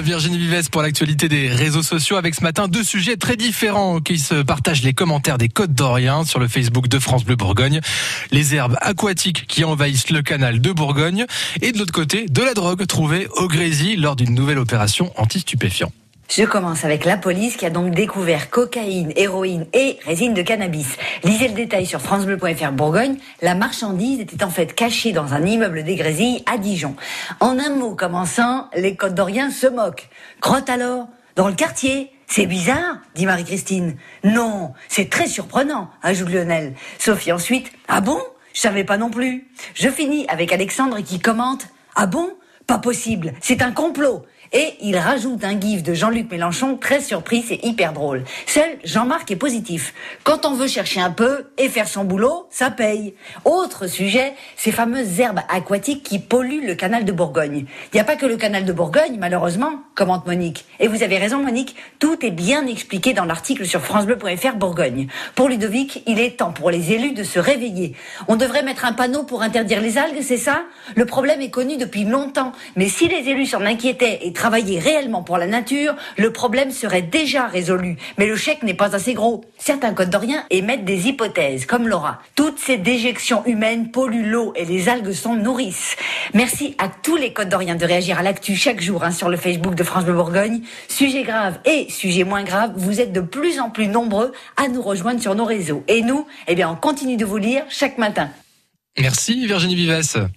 Virginie Vives pour l'actualité des réseaux sociaux avec ce matin deux sujets très différents qui se partagent les commentaires des Côtes d'Orient sur le Facebook de France Bleu Bourgogne. Les herbes aquatiques qui envahissent le canal de Bourgogne et de l'autre côté de la drogue trouvée au Grésy lors d'une nouvelle opération anti-stupéfiants. Je commence avec la police qui a donc découvert cocaïne, héroïne et résine de cannabis. Lisez le détail sur francebleu.fr Bourgogne. La marchandise était en fait cachée dans un immeuble des à Dijon. En un mot commençant, les Côtes d'Orient se moquent. Crotte alors Dans le quartier c'est bizarre, dit Marie-Christine. Non, c'est très surprenant, ajoute Lionel. Sophie ensuite. Ah bon? Je savais pas non plus. Je finis avec Alexandre qui commente. Ah bon? Pas possible, c'est un complot. Et il rajoute un gif de Jean-Luc Mélenchon très surpris, c'est hyper drôle. Seul Jean-Marc est positif. Quand on veut chercher un peu et faire son boulot, ça paye. Autre sujet, ces fameuses herbes aquatiques qui polluent le canal de Bourgogne. Il n'y a pas que le canal de Bourgogne, malheureusement, commente Monique. Et vous avez raison, Monique, tout est bien expliqué dans l'article sur francebleu.fr Bourgogne. Pour Ludovic, il est temps pour les élus de se réveiller. On devrait mettre un panneau pour interdire les algues, c'est ça? Le problème est connu depuis longtemps. Mais si les élus s'en inquiétaient et travailler réellement pour la nature, le problème serait déjà résolu. Mais le chèque n'est pas assez gros. Certains codes d'Orient émettent des hypothèses, comme Laura. Toutes ces déjections humaines polluent l'eau et les algues s'en nourrissent. Merci à tous les codes d'Orient de réagir à l'actu chaque jour hein, sur le Facebook de France de Bourgogne. Sujet grave et sujet moins grave, vous êtes de plus en plus nombreux à nous rejoindre sur nos réseaux. Et nous, eh bien, on continue de vous lire chaque matin. Merci Virginie Vives.